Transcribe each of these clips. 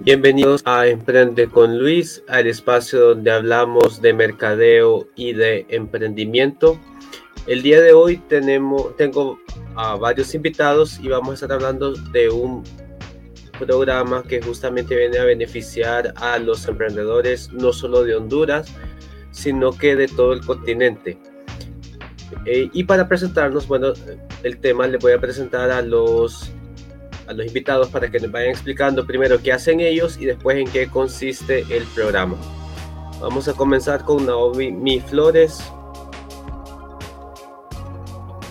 Bienvenidos a Emprende con Luis, al espacio donde hablamos de mercadeo y de emprendimiento. El día de hoy tenemos, tengo a varios invitados y vamos a estar hablando de un programa que justamente viene a beneficiar a los emprendedores no solo de Honduras, sino que de todo el continente. Eh, y para presentarnos, bueno, el tema le voy a presentar a los a los invitados para que nos vayan explicando primero qué hacen ellos y después en qué consiste el programa. Vamos a comenzar con Naomi Mi Flores.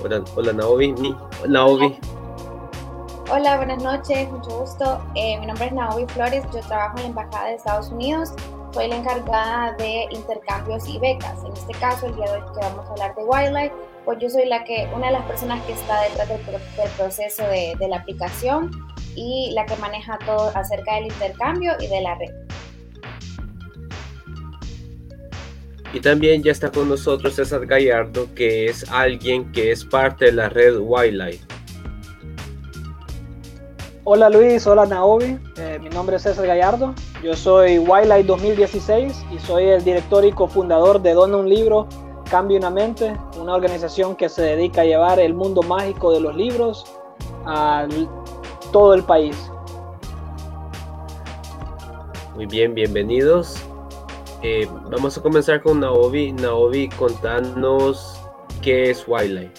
Hola, hola Naomi. Mi. Hola, buenas noches, mucho gusto. Eh, mi nombre es Naomi Flores, yo trabajo en la Embajada de Estados Unidos. Soy la encargada de intercambios y becas. En este caso, el día de hoy que vamos a hablar de Wildlife, pues yo soy la que, una de las personas que está detrás del, proceso de, de, la aplicación y la que maneja todo acerca del intercambio y de la red. Y también ya está con nosotros César Gallardo, que es alguien que es parte de la red Wildlife. Hola Luis, hola Naomi, eh, mi nombre es César Gallardo, yo soy Wildlife 2016 y soy el director y cofundador de Dona un Libro Cambio una mente, una organización que se dedica a llevar el mundo mágico de los libros a todo el país. Muy bien, bienvenidos. Eh, vamos a comenzar con Naomi. Naomi, contanos qué es Wildlife.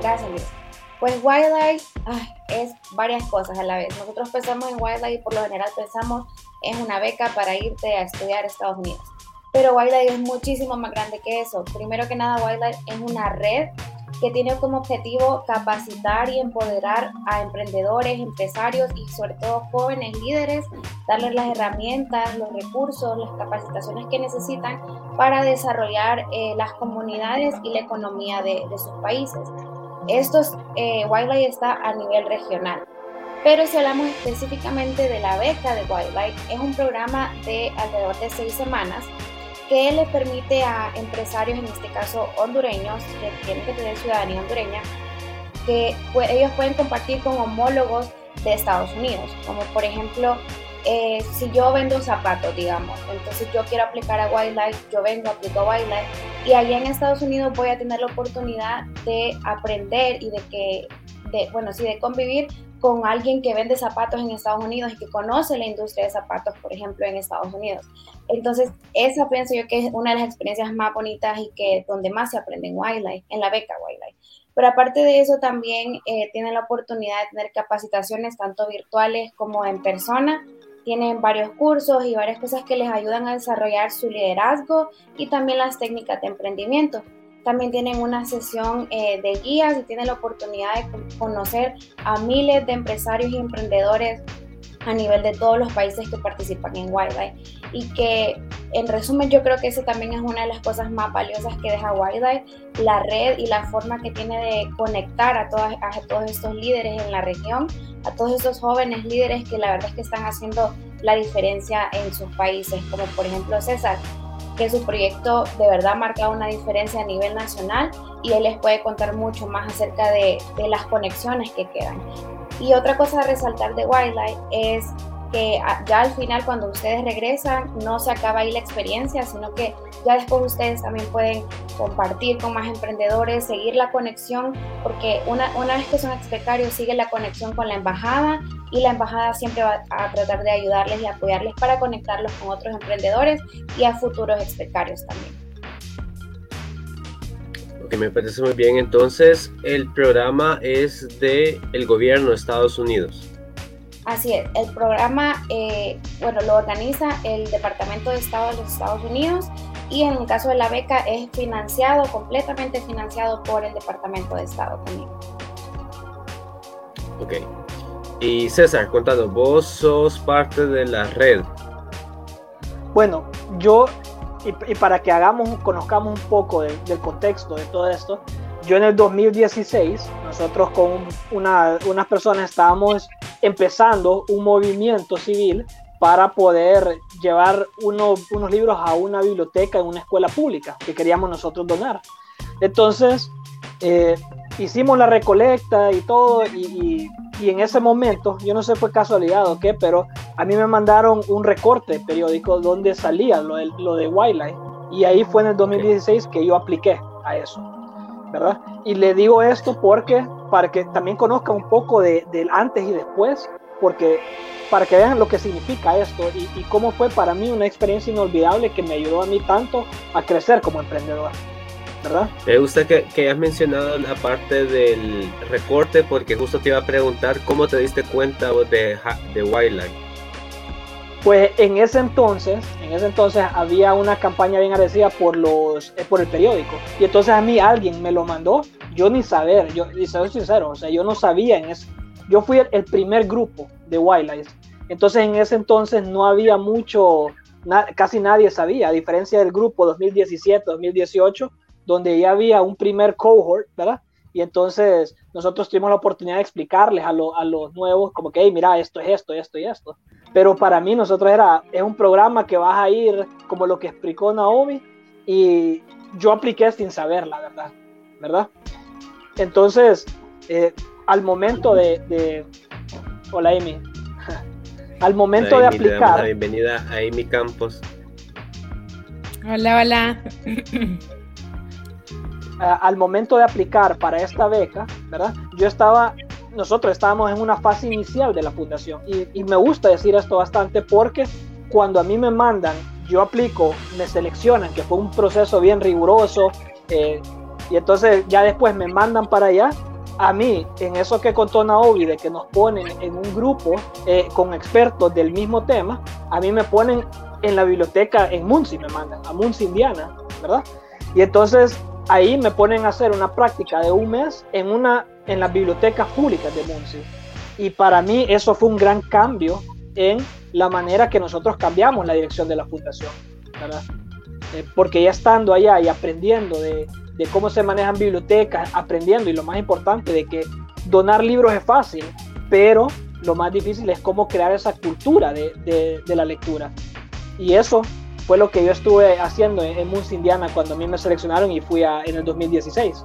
Gracias, Luis. Pues Wildlife es varias cosas a la vez. Nosotros pensamos en Wildlife y por lo general pensamos en una beca para irte a estudiar a Estados Unidos. Pero Wildlife es muchísimo más grande que eso. Primero que nada, Wildlife es una red que tiene como objetivo capacitar y empoderar a emprendedores, empresarios y sobre todo jóvenes líderes, darles las herramientas, los recursos, las capacitaciones que necesitan para desarrollar eh, las comunidades y la economía de, sus países. Esto eh, Wildlife está a nivel regional. Pero si hablamos específicamente de la beca de Wildlife, es un programa de alrededor de seis semanas que le permite a empresarios, en este caso hondureños, que tienen que tener ciudadanía hondureña, que ellos pueden compartir con homólogos de Estados Unidos, como por ejemplo, eh, si yo vendo zapatos, digamos, entonces yo quiero aplicar a Wildlife, yo vengo, aplico a Wildlife, y allá en Estados Unidos voy a tener la oportunidad de aprender y de que, de, bueno, sí, de convivir con alguien que vende zapatos en Estados Unidos y que conoce la industria de zapatos, por ejemplo, en Estados Unidos. Entonces, esa pienso yo que es una de las experiencias más bonitas y que donde más se aprende en Wildlife, en la beca Wildlife. Pero aparte de eso, también eh, tienen la oportunidad de tener capacitaciones tanto virtuales como en persona. Tienen varios cursos y varias cosas que les ayudan a desarrollar su liderazgo y también las técnicas de emprendimiento. También tienen una sesión eh, de guías y tienen la oportunidad de conocer a miles de empresarios y emprendedores a nivel de todos los países que participan en Wildlife y que en resumen yo creo que eso también es una de las cosas más valiosas que deja Wildlife, la red y la forma que tiene de conectar a, todas, a todos estos líderes en la región, a todos esos jóvenes líderes que la verdad es que están haciendo la diferencia en sus países, como por ejemplo César, que su proyecto de verdad ha marcado una diferencia a nivel nacional y él les puede contar mucho más acerca de, de las conexiones que quedan. Y otra cosa a resaltar de Wildlife es que ya al final cuando ustedes regresan no se acaba ahí la experiencia, sino que ya después ustedes también pueden compartir con más emprendedores, seguir la conexión, porque una, una vez que son expecarios sigue la conexión con la embajada y la embajada siempre va a tratar de ayudarles y apoyarles para conectarlos con otros emprendedores y a futuros expecarios también. Ok, me parece muy bien. Entonces, el programa es de gobierno de Estados Unidos. Así es, el programa, eh, bueno, lo organiza el Departamento de Estado de los Estados Unidos y en el caso de la beca es financiado, completamente financiado por el Departamento de Estado también. Ok. Y César, contando, vos sos parte de la red. Bueno, yo, y, para que hagamos, conozcamos un poco del contexto de todo esto, yo en el 2016, nosotros con una, unas personas estábamos empezando un movimiento civil para poder llevar unos libros a una biblioteca en una escuela pública que queríamos nosotros donar. Entonces, eh, hicimos la recolecta y todo, y, y en ese momento, yo no sé fue casualidad o qué, pero a mí me mandaron un recorte periódico donde salía lo de, lo de Wildlife. Y ahí fue en el 2016 que yo apliqué a eso, ¿verdad? Y le digo esto porque, para que también conozca un poco de, del antes y después, porque para que vean lo que significa esto y, y cómo fue para mí una experiencia inolvidable que me ayudó a mí tanto a crecer como emprendedor. ¿verdad? Me gusta que, que hayas mencionado la parte del recorte porque justo te iba a preguntar cómo te diste cuenta de, de Wildlife. Pues en ese entonces, en ese entonces había una campaña bien agradecida por los, eh, por el periódico. Y entonces a mí alguien me lo mandó, yo ni saber, yo, y soy sincero, o sea, yo no sabía en ese, yo fui el, primer grupo de Wildlife. Entonces en ese entonces no había mucho, casi nadie sabía, a diferencia del grupo 2017, 2018, donde ya había un primer cohort, ¿verdad? Y entonces nosotros tuvimos la oportunidad de explicarles a, a los nuevos como que, hey, mira, esto es esto, esto y esto. Pero para mí nosotros era, es un programa que vas a ir como lo que explicó Naomi y yo apliqué sin saber, la verdad, ¿verdad? Entonces, eh, al momento de, de... Hola, Amy. al momento de aplicar... La bienvenida a Amy Campos. Hola, hola. al momento de aplicar para esta beca, ¿verdad? Yo estaba, nosotros estábamos en una fase inicial de la fundación y, me gusta decir esto bastante porque cuando a mí me mandan, yo aplico, me seleccionan, que fue un proceso bien riguroso, eh, y entonces ya después me mandan para allá, a mí, en eso que contó Naomi, de que nos ponen en un grupo eh, con expertos del mismo tema, a mí me ponen en la biblioteca en Muncie, me mandan, a Muncie, Indiana, ¿verdad? Y entonces ahí me ponen a hacer una práctica de un mes en, una, en las bibliotecas públicas de Muncie. Y para mí eso fue un gran cambio en la manera que nosotros cambiamos la dirección de la fundación, eh, porque ya estando allá y aprendiendo de, cómo se manejan bibliotecas, aprendiendo y lo más importante de que donar libros es fácil, pero lo más difícil es cómo crear esa cultura de, la lectura. Y eso fue lo que yo estuve haciendo en, Moons Indiana cuando a mí me seleccionaron y fui en el 2016.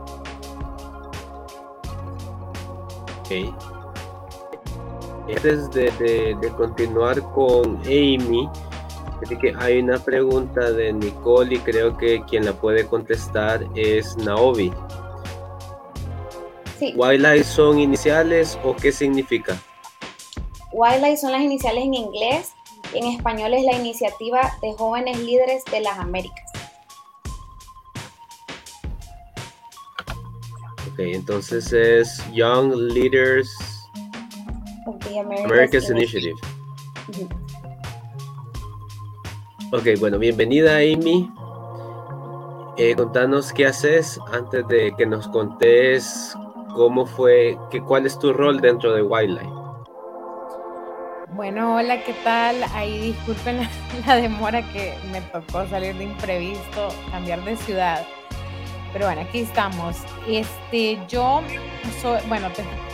Ok. Antes de, de, continuar con Amy, que hay una pregunta de Nicole y creo que quien la puede contestar es Naomi. Sí. ¿Wildlife son iniciales o qué significa? Wildlife son las iniciales en inglés en español es la Iniciativa de Jóvenes Líderes de las Américas. Ok, entonces es Young Leaders of the Americas, Initiative. Ok, bueno, bienvenida Amy. Eh, contanos qué haces antes de que nos contés cómo fue, que, cuál es tu rol dentro de Wildlife. Bueno, hola, ¿qué tal? Ahí disculpen la, demora que me tocó salir de imprevisto, cambiar de ciudad. Pero bueno, aquí estamos. Este, yo soy, bueno,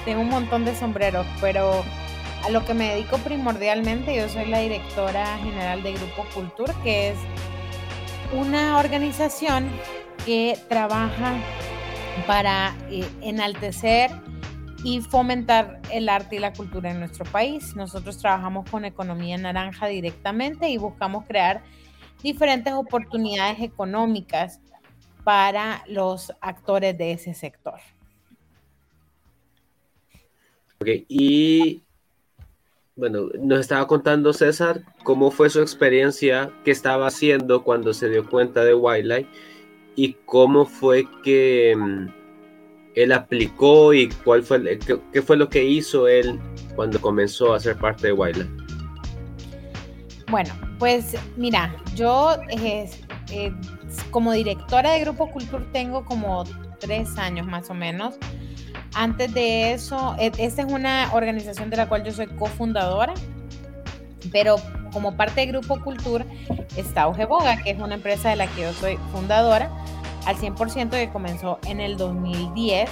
tengo un montón de sombreros, pero a lo que me dedico primordialmente, yo soy la directora general de Grupo Cultura, que es una organización que trabaja para eh, enaltecer y fomentar el arte y la cultura en nuestro país. Nosotros trabajamos con economía naranja directamente y buscamos crear diferentes oportunidades económicas para los actores de ese sector. Ok, y bueno, nos estaba contando César cómo fue su experiencia, qué estaba haciendo cuando se dio cuenta de Wildlife y cómo fue que mm, él aplicó y cuál fue, qué, fue lo que hizo él cuando comenzó a ser parte de Wildlife? Bueno, pues mira, yo eh, como directora de Grupo Cultura tengo como tres años más o menos. Antes de eso, e, esta es una organización de la cual yo soy cofundadora, pero como parte de Grupo Cultura está Boga, que es una empresa de la que yo soy fundadora al 100% que comenzó en el 2010.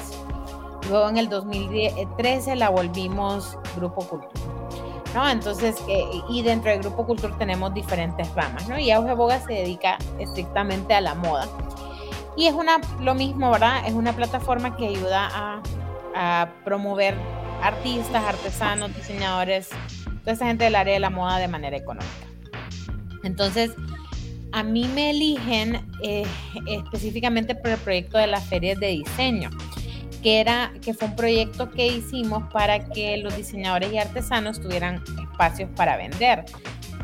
Luego en el 2013 la volvimos Grupo Cultura. Entonces, eh, y dentro del Grupo Cultura tenemos diferentes ramas, ¿no? Y Auge Boga se dedica estrictamente a la moda. Y es una, lo mismo, ¿verdad? Es una plataforma que ayuda a, a promover artistas, artesanos, diseñadores, toda esa gente del área de la moda de manera económica. Entonces, a mí me eligen eh, específicamente por el proyecto de las ferias de diseño, que, era, que fue un proyecto que hicimos para que los diseñadores y artesanos tuvieran espacios para vender.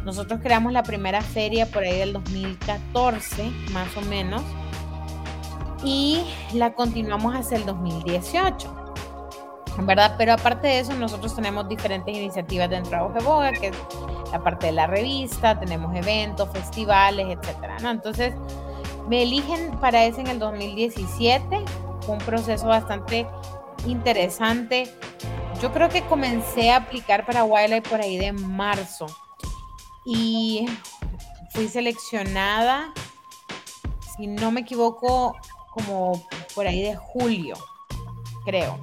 Nosotros creamos la primera feria por ahí del 2014, más o menos, y la continuamos hasta el 2018. ¿verdad? Pero aparte de eso, nosotros tenemos diferentes iniciativas dentro de Auge Boga, que es la parte de la revista, tenemos eventos, festivales, etcétera, ¿no? Entonces, me eligen para ese en el 2017, un proceso bastante interesante. Yo creo que comencé a aplicar para Wildlife por ahí de marzo y fui seleccionada, si no me equivoco, como por ahí de julio, creo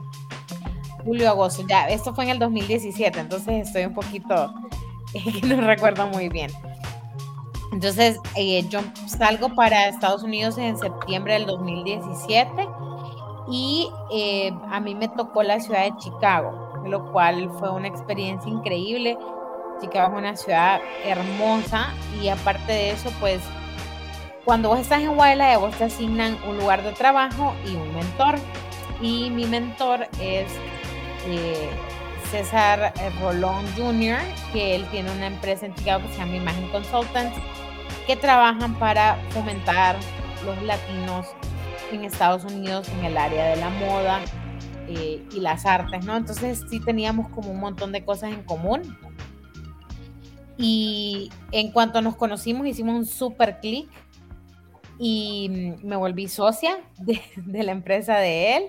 julio, agosto, ya, esto fue en el 2017, entonces estoy un poquito, no recuerdo muy bien. Entonces, eh, yo salgo para Estados Unidos en septiembre del 2017 y eh, a mí me tocó la ciudad de Chicago, lo cual fue una experiencia increíble. Chicago es una ciudad hermosa y aparte de eso, pues cuando vos estás en Wildlife, vos te asignan un lugar de trabajo y un mentor. Y mi mentor es eh, César Rolón Jr., que él tiene una empresa en Chicago que se llama Imagen Consultants, que trabajan para fomentar los latinos en Estados Unidos en el área de la moda eh, y las artes, ¿no? Entonces sí teníamos como un montón de cosas en común. Y en cuanto nos conocimos, hicimos un super clic y me volví socia de, de la empresa de él,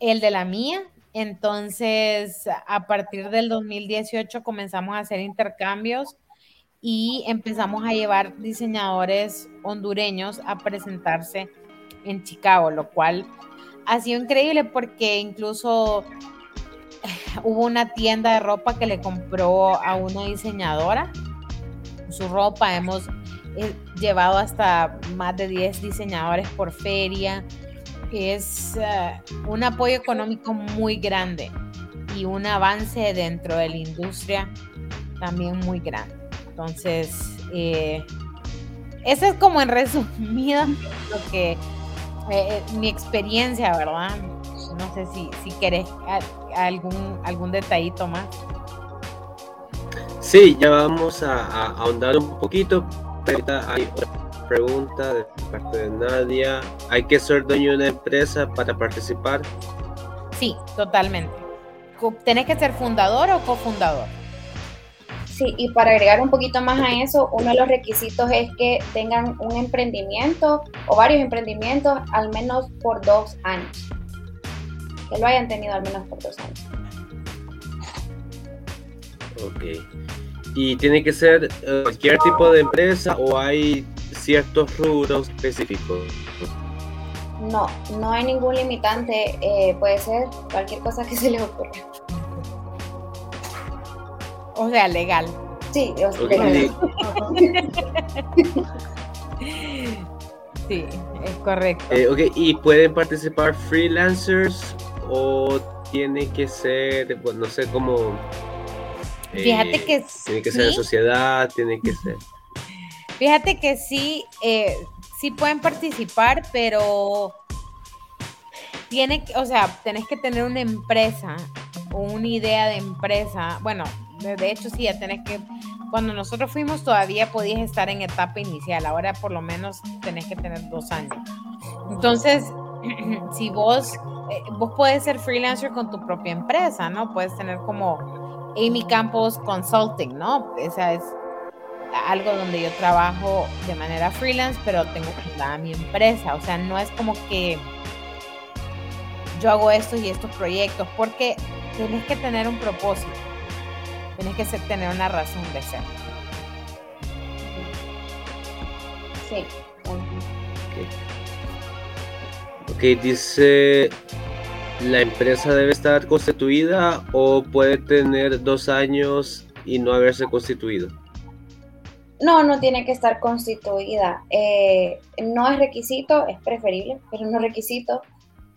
el de la mía, entonces, a partir del 2018 comenzamos a hacer intercambios y empezamos a llevar diseñadores hondureños a presentarse en Chicago, lo cual ha sido increíble porque incluso hubo una tienda de ropa que le compró a una diseñadora su ropa. Hemos eh, llevado hasta más de 10 diseñadores por feria es eh, un apoyo económico muy grande y un avance dentro de la industria también muy grande. Entonces, eh, eso es como en resumido lo que eh, mi experiencia, ¿verdad? No sé si, si querés algún, algún detallito más. Sí, ya vamos a, a ahondar un poquito. Ahorita hay pregunta de parte de Nadia. ¿Hay que ser dueño de una empresa para participar? Sí, totalmente. ¿Tenés que ser fundador o cofundador? Sí, y para agregar un poquito más a eso, uno de los requisitos es que tengan un emprendimiento o varios emprendimientos al menos por dos años. Que lo hayan tenido al menos por dos años. Ok. ¿Y tiene que ser eh, cualquier tipo de empresa o hay ciertos rubros específicos? No, no hay ningún limitante. Eh, puede ser cualquier cosa que se le ocurra. O sea, legal. Sí, legal. sí, es correcto. Eh, okay. ¿Y pueden participar freelancers o tiene que ser, no sé cómo... Fíjate eh, que Tiene que ser sociedad, tiene que ser... Fíjate que sí, eh, sí pueden participar, pero tiene, o sea, tenés que tener una empresa o una idea de empresa. Bueno, de hecho sí, ya tenés que, cuando nosotros fuimos todavía podías estar en etapa inicial, ahora por lo menos tenés que tener dos años. Entonces, si vos, eh, vos puedes ser freelancer con tu propia empresa, ¿no? Puedes tener como Amy Campos Consulting, ¿no? Esa es algo donde yo trabajo de manera freelance, pero tengo fundada mi empresa. O sea, no es como que yo hago esto y estos proyectos, porque tienes que tener un propósito, tienes que tener una razón de ser. Sí. ok, dice, ¿la empresa debe estar constituida o puede tener dos años y no haberse constituido? No, no tiene que estar constituida. Eh, no es requisito, es preferible, pero no es requisito.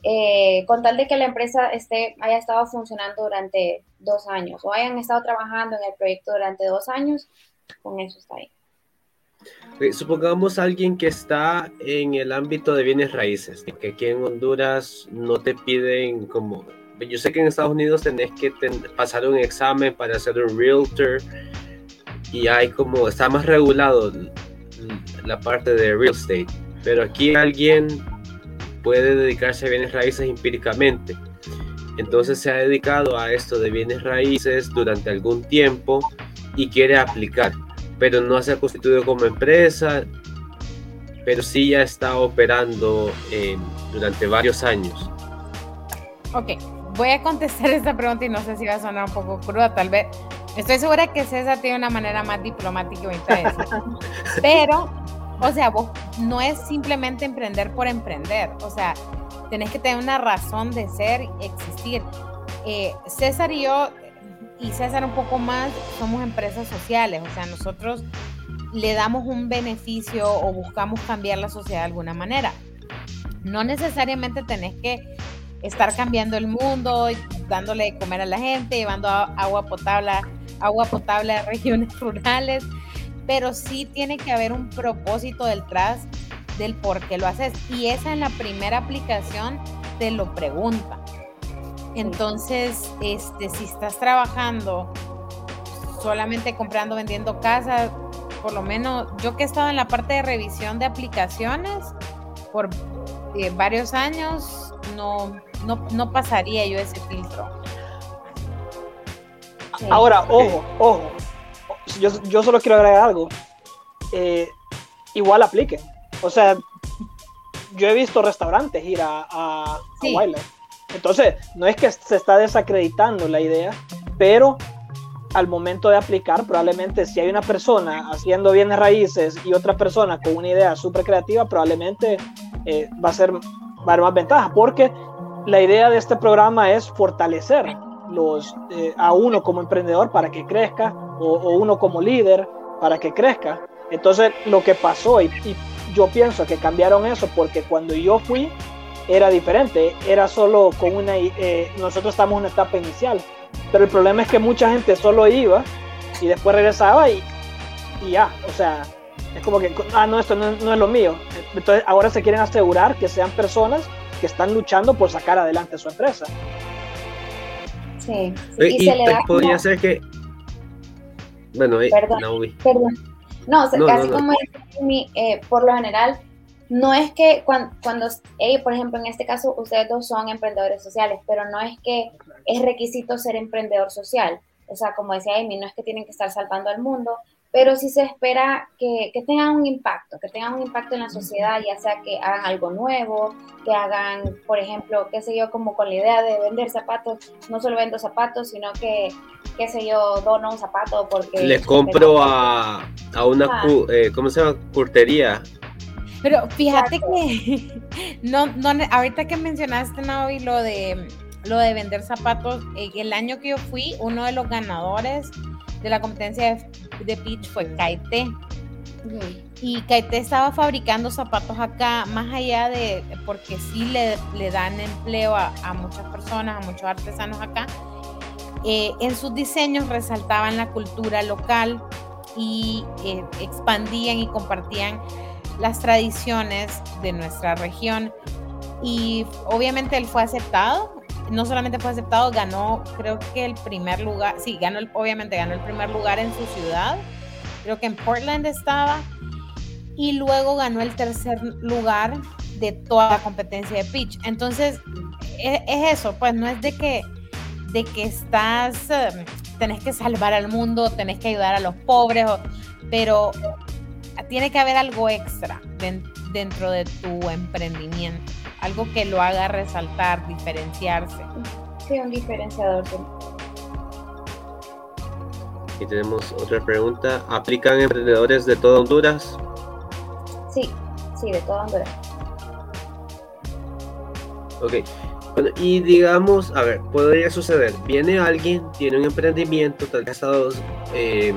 Eh, con tal de que la empresa esté, haya estado funcionando durante dos años o hayan estado trabajando en el proyecto durante dos años, con eso está ahí. supongamos alguien que está en el ámbito de bienes raíces, que aquí en Honduras no te piden como, yo sé que en Estados Unidos tenés que pasar un examen para ser un realtor y hay como, está más regulado la parte de real estate, pero aquí alguien puede dedicarse a bienes raíces empíricamente. Entonces se ha dedicado a esto de bienes raíces durante algún tiempo y quiere aplicar, pero no se ha constituido como empresa, pero sí ya está operando eh, durante varios años. Ok, voy a contestar esta pregunta y no sé si va a sonar un poco cruda, tal vez. Estoy segura que César tiene una manera más diplomática de decirlo. Pero o sea, vos no es simplemente emprender por emprender, o sea, tenés que tener una razón de ser existir. Eh, César y yo, y César un poco más, somos empresas sociales, o sea, nosotros le damos un beneficio o buscamos cambiar la sociedad de alguna manera. No necesariamente tenés que estar cambiando el mundo, dándole de comer a la gente, llevando agua potable, agua potable a regiones rurales pero sí tiene que haber un propósito detrás del por qué lo haces. Y esa en la primera aplicación te lo pregunta. Entonces, este, si estás trabajando solamente comprando, vendiendo casas, por lo menos yo que he estado en la parte de revisión de aplicaciones por eh, varios años, no, no, pasaría yo ese filtro. Ahora, ojo, ojo, yo, solo quiero agregar algo. Eh, igual aplique. O sea, yo he visto restaurantes ir a, a, Entonces, no es que se está desacreditando la idea, pero al momento de aplicar, probablemente si hay una persona haciendo bienes raíces y otra persona con una idea súper creativa, probablemente eh, va, a ser, va a haber más ventaja, porque la idea de este programa es fortalecer los, eh, a uno como emprendedor para que crezca o, uno como líder para que crezca. Entonces lo que pasó, y, yo pienso que cambiaron eso porque cuando yo fui era diferente, era solo con una, eh, nosotros estamos en una etapa inicial, pero el problema es que mucha gente solo iba y después regresaba y, y ya, o sea, es como que, ah, no, esto no, no, es lo mío. Entonces ahora se quieren asegurar que sean personas que están luchando por sacar adelante su empresa. Sí. Y, se le da podría ser que bueno, perdón, perdón. No, casi como eh, por lo general, no es que cuando, cuando por ejemplo, en este caso, ustedes dos son emprendedores sociales, pero no es que es requisito ser emprendedor social. O sea, como decía Amy, no es que tienen que estar salvando al mundo, pero sí se espera que, que, tengan un impacto, que tengan un impacto en la sociedad, ya sea que hagan algo nuevo, que hagan, por ejemplo, qué sé yo, como con la idea de vender zapatos, no solo vendo zapatos, sino que, qué sé yo, dono un zapato porque... Le compro a, a una, eh, ¿cómo se llama? Curtería. Pero fíjate que, no, no, ahorita que mencionaste, Navi, lo de, lo de vender zapatos, eh, el año que yo fui, uno de los ganadores de la competencia de, pitch fue Kaite. Y Kaite estaba fabricando zapatos acá, más allá de, porque sí le, le dan empleo a, muchas personas, a muchos artesanos acá. Eh, en sus diseños resaltaban la cultura local y eh, expandían y compartían las tradiciones de nuestra región. Y obviamente él fue aceptado no solamente fue aceptado, ganó creo que el primer lugar, sí, ganó el, obviamente ganó el primer lugar en su ciudad, creo que en Portland estaba, y luego ganó el tercer lugar de toda la competencia de pitch. Entonces, es, eso, pues no es de que, de que estás, em, tenés que salvar al mundo, tenés que ayudar a los pobres, pero tiene que haber algo extra dentro de tu emprendimiento algo que lo haga resaltar, diferenciarse. Sí, un diferenciador. Y tenemos otra pregunta. ¿Aplican emprendedores de toda Honduras? Sí, sí, de toda Honduras. Ok. Bueno, y digamos, a ver, podría suceder, viene alguien, tiene un emprendimiento, tal vez ha estado eh,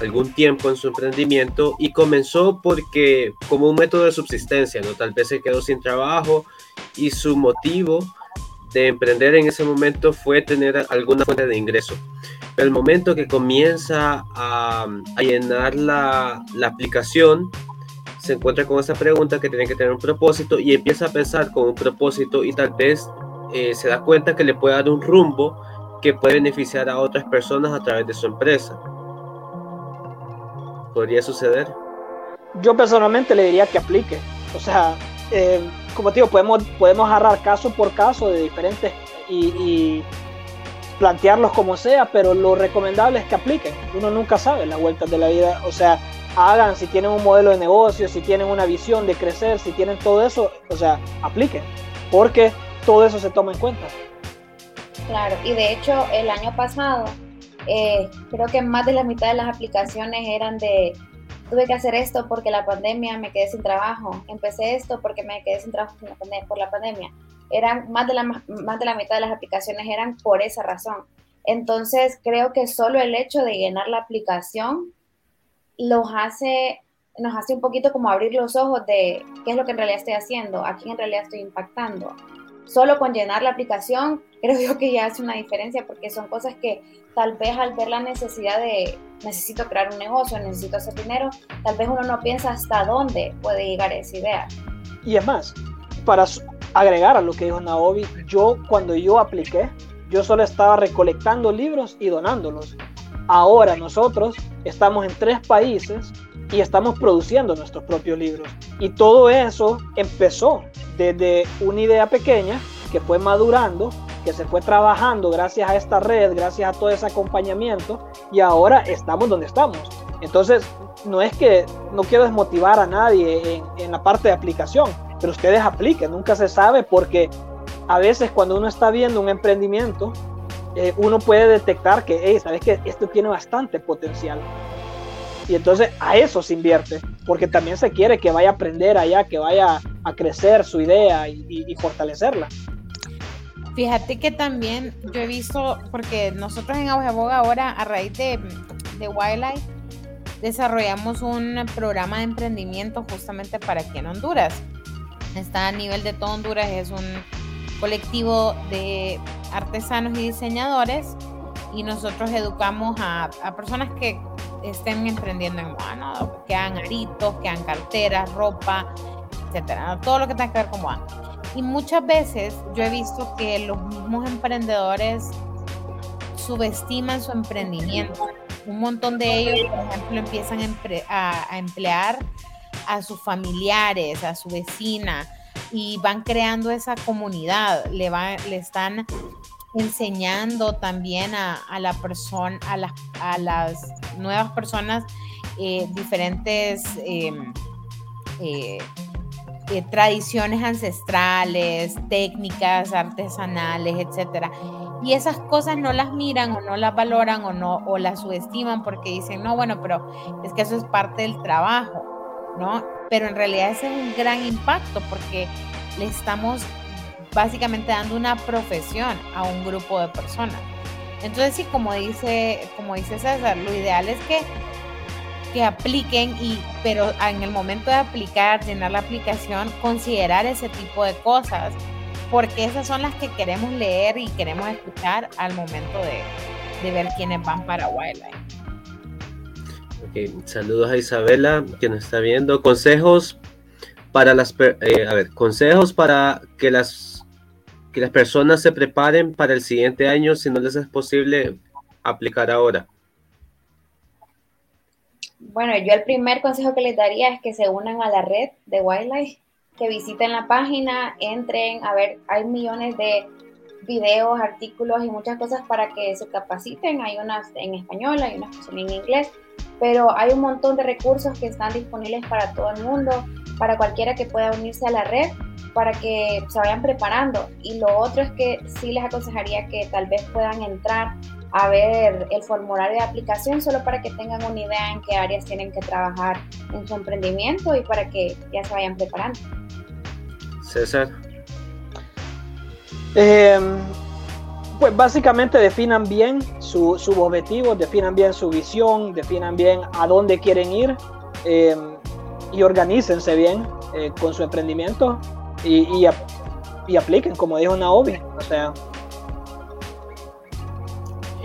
algún tiempo en su emprendimiento y comenzó porque como un método de subsistencia, ¿no? Tal vez se quedó sin trabajo y su motivo de emprender en ese momento fue tener alguna fuente de ingreso. Pero el momento que comienza a, llenar la, la, aplicación, se encuentra con esa pregunta que tiene que tener un propósito y empieza a pensar con un propósito y tal vez eh, se da cuenta que le puede dar un rumbo que puede beneficiar a otras personas a través de su empresa. ¿Podría suceder? Yo personalmente le diría que aplique. O sea, eh, como te digo, podemos, podemos agarrar caso por caso de diferentes y, plantearlos como sea, pero lo recomendable es que apliquen. Uno nunca sabe las vueltas de la vida. O sea, hagan si tienen un modelo de negocio, si tienen una visión de crecer, si tienen todo eso, o sea, apliquen. Porque todo eso se toma en cuenta. Claro, y de hecho el año pasado eh, creo que más de la mitad de las aplicaciones eran de tuve que hacer esto porque la pandemia me quedé sin trabajo, empecé esto porque me quedé sin trabajo por la pandemia. Eran más de la, más de la mitad de las aplicaciones eran por esa razón. Entonces creo que solo el hecho de llenar la aplicación los hace, nos hace un poquito como abrir los ojos de qué es lo que en realidad estoy haciendo, a quién en realidad estoy impactando. Solo con llenar la aplicación creo yo que ya hace una diferencia porque son cosas que tal vez al ver la necesidad de necesito crear un negocio, necesito hacer dinero, tal vez uno no piensa hasta dónde puede llegar esa idea. Y es más, para agregar a lo que dijo Naomi, yo cuando yo apliqué, yo solo estaba recolectando libros y donándolos. Ahora nosotros estamos en tres países y estamos produciendo nuestros propios libros. Y todo eso empezó desde una idea pequeña que fue madurando que se fue trabajando gracias a esta red, gracias a todo ese acompañamiento y ahora estamos donde estamos. Entonces, no es que no quiero desmotivar a nadie en, la parte de aplicación, pero ustedes apliquen, nunca se sabe porque a veces cuando uno está viendo un emprendimiento, eh, uno puede detectar que, sabes que esto tiene bastante potencial. Y entonces a eso se invierte, porque también se quiere que vaya a aprender allá, que vaya a crecer su idea y fortalecerla. Fíjate que también yo he visto, porque nosotros en Boga ahora, a raíz de, de Wildlife, desarrollamos un programa de emprendimiento justamente para aquí en Honduras. Está a nivel de todo Honduras, es un colectivo de artesanos y diseñadores y nosotros educamos a, personas que estén emprendiendo en moda, que hagan aritos, que hagan carteras, ropa, etcétera, todo lo que tenga que ver con moda. Y muchas veces yo he visto que los mismos emprendedores subestiman su emprendimiento. Un montón de ellos, por ejemplo, empiezan a, emplear a sus familiares, a su vecina, y van creando esa comunidad, le, le están enseñando también a, la persona, a las, a las nuevas personas eh, diferentes em, eh, eh, tradiciones ancestrales, técnicas artesanales, etcétera. Y esas cosas no las miran o no las valoran o no o las subestiman porque dicen, "No, bueno, pero es que eso es parte del trabajo", ¿no? Pero en realidad ese es un gran impacto porque le estamos básicamente dando una profesión a un grupo de personas. Entonces, sí, como dice, como dice César, lo ideal es que que apliquen y pero en el momento de aplicar, llenar la aplicación, considerar ese tipo de cosas, porque esas son las que queremos leer y queremos escuchar al momento de, de ver quiénes van para Wildlife. Saludos a Isabela que nos está viendo. Consejos para las eh, a ver, consejos para que las que las personas se preparen para el siguiente año si no les es posible aplicar ahora. Bueno, yo el primer consejo que les daría es que se unan a la red de Wildlife, que visiten la página, entren, a ver, hay millones de videos, artículos y muchas cosas para que se capaciten. Hay unas en español, hay unas que son en inglés, pero hay un montón de recursos que están disponibles para todo el mundo, para cualquiera que pueda unirse a la red, para que se vayan preparando. Y lo otro es que sí les aconsejaría que tal vez puedan entrar a ver el formulario de aplicación solo para que tengan una idea en qué áreas tienen que trabajar en su emprendimiento y para que ya se vayan preparando. César. Em, pues básicamente definan bien sus su objetivos, definan bien su visión, definan bien a dónde quieren ir em, y organícense bien eh, con su emprendimiento y, y apliquen, como dijo Naomi. O sea.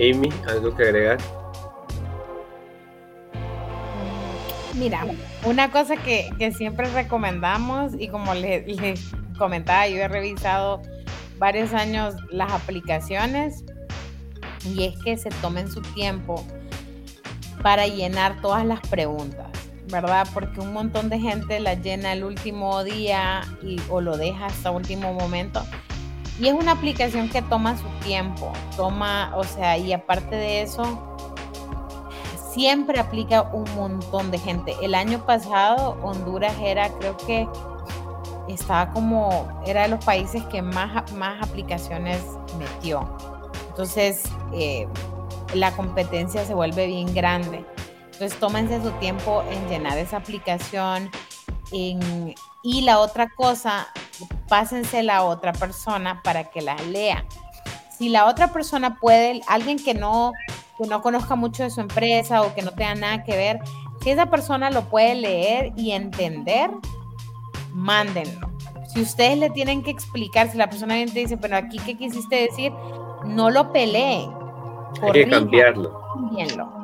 Amy, ¿algo que agregar? Mira, una cosa que, siempre recomendamos y como les, comentaba, yo he revisado varios años las aplicaciones y es que se tomen su tiempo para llenar todas las preguntas, ¿verdad? Porque un montón de gente las llena el último día y, o lo deja hasta último momento. Y es una aplicación que toma su tiempo, toma, o sea, y aparte de eso, siempre aplica un montón de gente. El año pasado Honduras era, creo que estaba como, era de los países que más, más aplicaciones metió. Entonces, eh, la competencia se vuelve bien grande. Entonces, tómense su tiempo en llenar esa aplicación. y la otra cosa, pásense a otra persona para que la lea. Si la otra persona puede, alguien que no que no conozca mucho de su empresa o que no tenga nada que ver, si esa persona lo puede leer y entender, mándenlo. Si ustedes le tienen que explicar, si la persona te dice, pero aquí qué quisiste decir, no lo peleen. Hay que cambiarlo.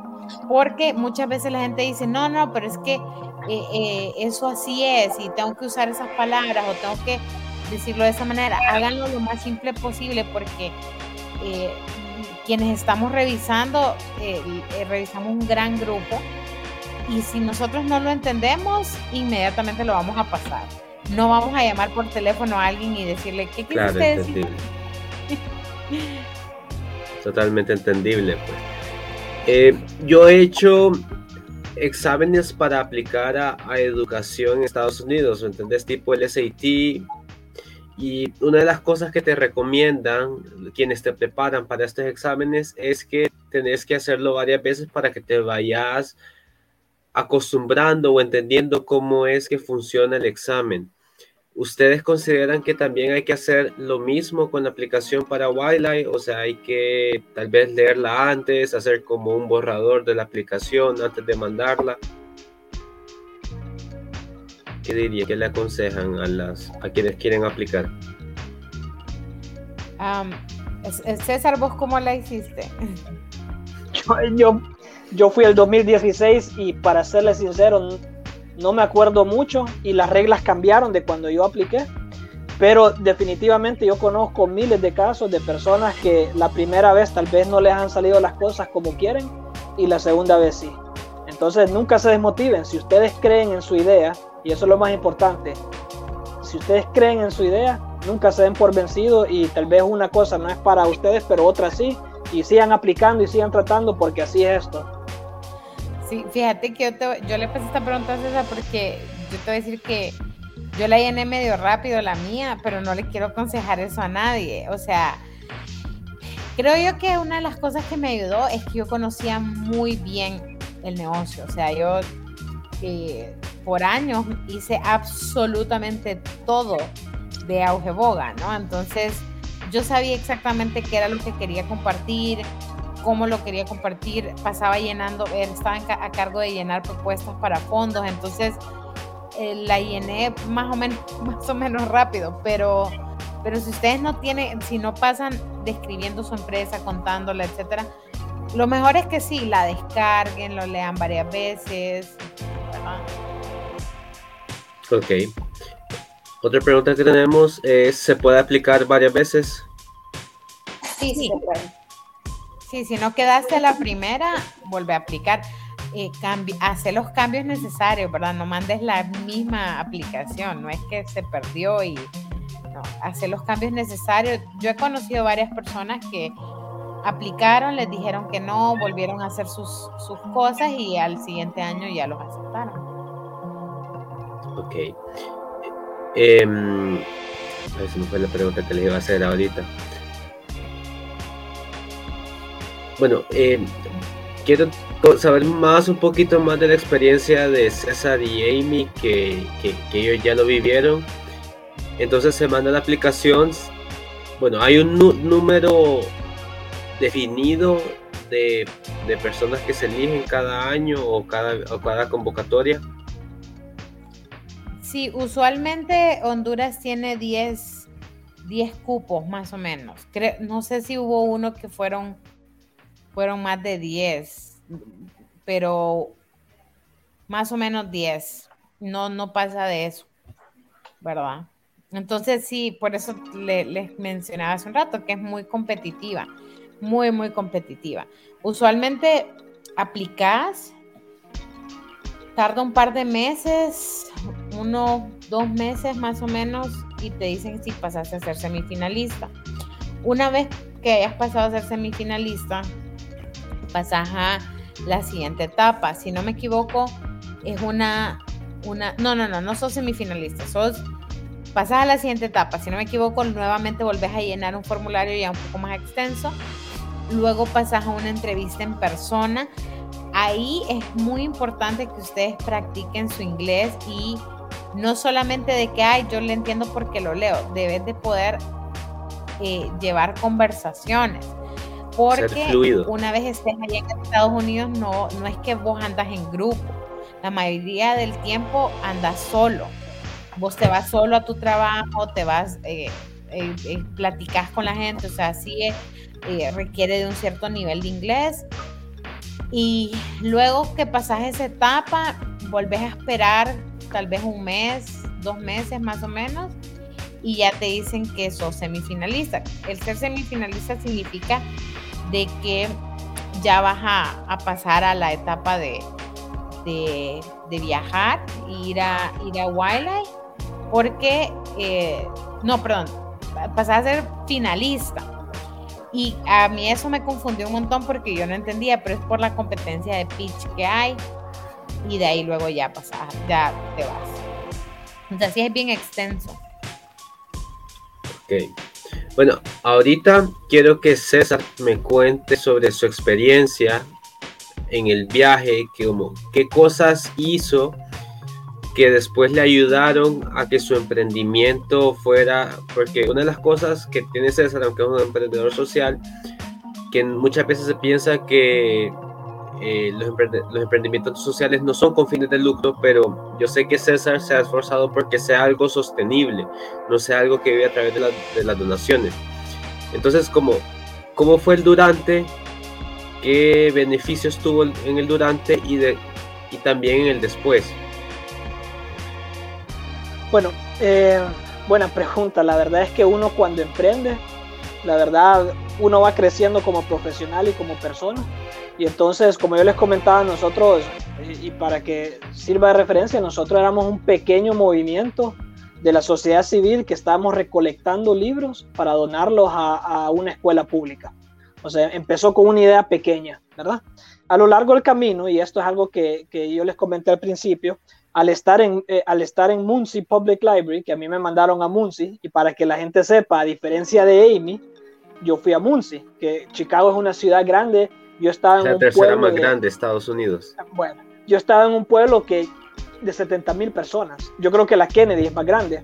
Porque muchas veces la gente dice, no, no, pero es que eh, eh, eso así es y tengo que usar esas palabras o tengo que decirlo de esa manera. Háganlo lo más simple posible porque eh, quienes estamos revisando, eh, revisamos un gran grupo y si nosotros no lo entendemos, inmediatamente lo vamos a pasar. No vamos a llamar por teléfono a alguien y decirle, ¿qué quiere usted decir? Totalmente entendible. Pues. Eh, yo he hecho exámenes para aplicar a, educación en Estados Unidos, ¿entendés? Tipo el SAT, y una de las cosas que te recomiendan quienes te preparan para estos exámenes es que tenés que hacerlo varias veces para que te vayas acostumbrando o entendiendo cómo es que funciona el examen. ¿Ustedes consideran que también hay que hacer lo mismo con la aplicación para Wildlife? O sea, hay que tal vez leerla antes, hacer como un borrador de la aplicación antes de mandarla. ¿qué diría? ¿Qué le aconsejan a, las, a quienes quieren aplicar? César, ¿vos cómo la hiciste? Yo, yo, fui el 2016 y para serle sincero, no me acuerdo mucho y las reglas cambiaron de cuando yo apliqué. Pero definitivamente yo conozco miles de casos de personas que la primera vez tal vez no les han salido las cosas como quieren y la segunda vez sí. Entonces nunca se desmotiven. Si ustedes creen en su idea, y eso es lo más importante. Si ustedes creen en su idea, nunca se den por vencidos y tal vez una cosa no es para ustedes, pero otra sí. Y sigan aplicando y sigan tratando porque así es esto. Sí, fíjate que yo, yo le pasé esta pregunta a César porque yo te voy a decir que yo la llené medio rápido la mía, pero no le quiero aconsejar eso a nadie. O sea, creo yo que una de las cosas que me ayudó es que yo conocía muy bien el negocio. O sea, yo eh, por años hice absolutamente todo de auge boga, ¿no? Entonces yo sabía exactamente qué era lo que quería compartir, cómo lo quería compartir, pasaba llenando, estaba a cargo de llenar propuestas para fondos, entonces eh, la llené más o menos, más o menos rápido, pero, pero si ustedes no tienen, si no pasan describiendo su empresa, contándola, etcétera, lo mejor es que sí, la descarguen, lo lean varias veces, ¿verdad? Ok. Otra pregunta que tenemos es, ¿se puede aplicar varias veces? Sí, sí, se puede. Sí, si no quedaste la primera, vuelve a aplicar. Eh, hace los cambios necesarios, ¿verdad? No mandes la misma aplicación, no es que se perdió y no, hace los cambios necesarios. Yo he conocido varias personas que aplicaron, les dijeron que no, volvieron a hacer sus, sus cosas y al siguiente año ya los aceptaron. Ok. Eh, a ver si me fue la pregunta que les iba a hacer ahorita. Bueno, em, quiero saber más, un poquito más de la experiencia de César y Amy, que, ellos ya lo vivieron. Entonces se manda la aplicación. Bueno, hay un número definido de, de, personas que se eligen cada año o cada, o cada convocatoria. Sí, usualmente Honduras tiene 10, 10 cupos más o menos. no sé si hubo uno que fueron, fueron más de 10, pero más o menos 10. No, no pasa de eso, ¿verdad? Entonces sí, por eso les mencionaba hace un rato que es muy competitiva, muy, muy competitiva. Usualmente aplicas, tarda un par de meses, uno, dos meses más o menos, y te dicen si pasaste a ser semifinalista. Una vez que hayas pasado a ser semifinalista, pasas a la siguiente etapa. Si no me equivoco, es una, una, no, no, no, no sos semifinalista, sos pasas a la siguiente etapa, si no me equivoco, nuevamente volvés a llenar un formulario ya un poco más extenso, luego pasas a una entrevista en persona. Ahí es muy importante que ustedes practiquen su inglés y no solamente de que, ay, yo le entiendo porque lo leo, debes de poder eh, llevar conversaciones. Porque una vez estés allá en Estados Unidos, no, no es que vos andas en grupo. La mayoría del tiempo andas solo vos te vas solo a tu trabajo, te vas, eh, eh, eh platicas con la gente, o sea, sí eh, requiere de un cierto nivel de inglés. Y luego que pasas esa etapa, volvés a esperar tal vez un mes, dos meses más o menos, y ya te dicen que sos semifinalista. El ser semifinalista significa de que ya vas a, pasar a la etapa de, de, viajar, ir a, ir a Wildlife porque, eh, no, perdón, pasé a ser finalista. Y a mí eso me confundió un montón porque yo no entendía, pero es por la competencia de pitch que hay. Y de ahí luego ya pasas, ya te vas. O sea, sí es bien extenso. Ok. Bueno, ahorita quiero que César me cuente sobre su experiencia en el viaje, que como, qué cosas hizo que después le ayudaron a que su emprendimiento fuera, porque una de las cosas que tiene César, aunque es un emprendedor social, que muchas veces se piensa que eh, los, emprendimientos sociales no son con fines de lucro, pero yo sé que César se ha esforzado porque sea algo sostenible, no sea algo que vive a través de, las donaciones. Entonces, ¿cómo, ¿cómo fue el durante? ¿Qué beneficios tuvo en el durante y, de, y también en el después? Bueno, eh, buena pregunta. La verdad es que uno cuando emprende, la verdad, uno va creciendo como profesional y como persona. Y entonces, como yo les comentaba, nosotros, y para que sirva de referencia, nosotros éramos un pequeño movimiento de la sociedad civil que estábamos recolectando libros para donarlos a, una escuela pública. O sea, empezó con una idea pequeña, ¿verdad? A lo largo del camino, y esto es algo que, que yo les comenté al principio, al estar en, eh, al estar en Muncie Public Library, que a mí me mandaron a Muncie, y para que la gente sepa, a diferencia de Amy, yo fui a Muncie, que Chicago es una ciudad grande, yo estaba en la tercera más grande de Estados Unidos. Bueno, yo estaba en un pueblo que de 70 mil personas. Yo creo que la Kennedy es más grande,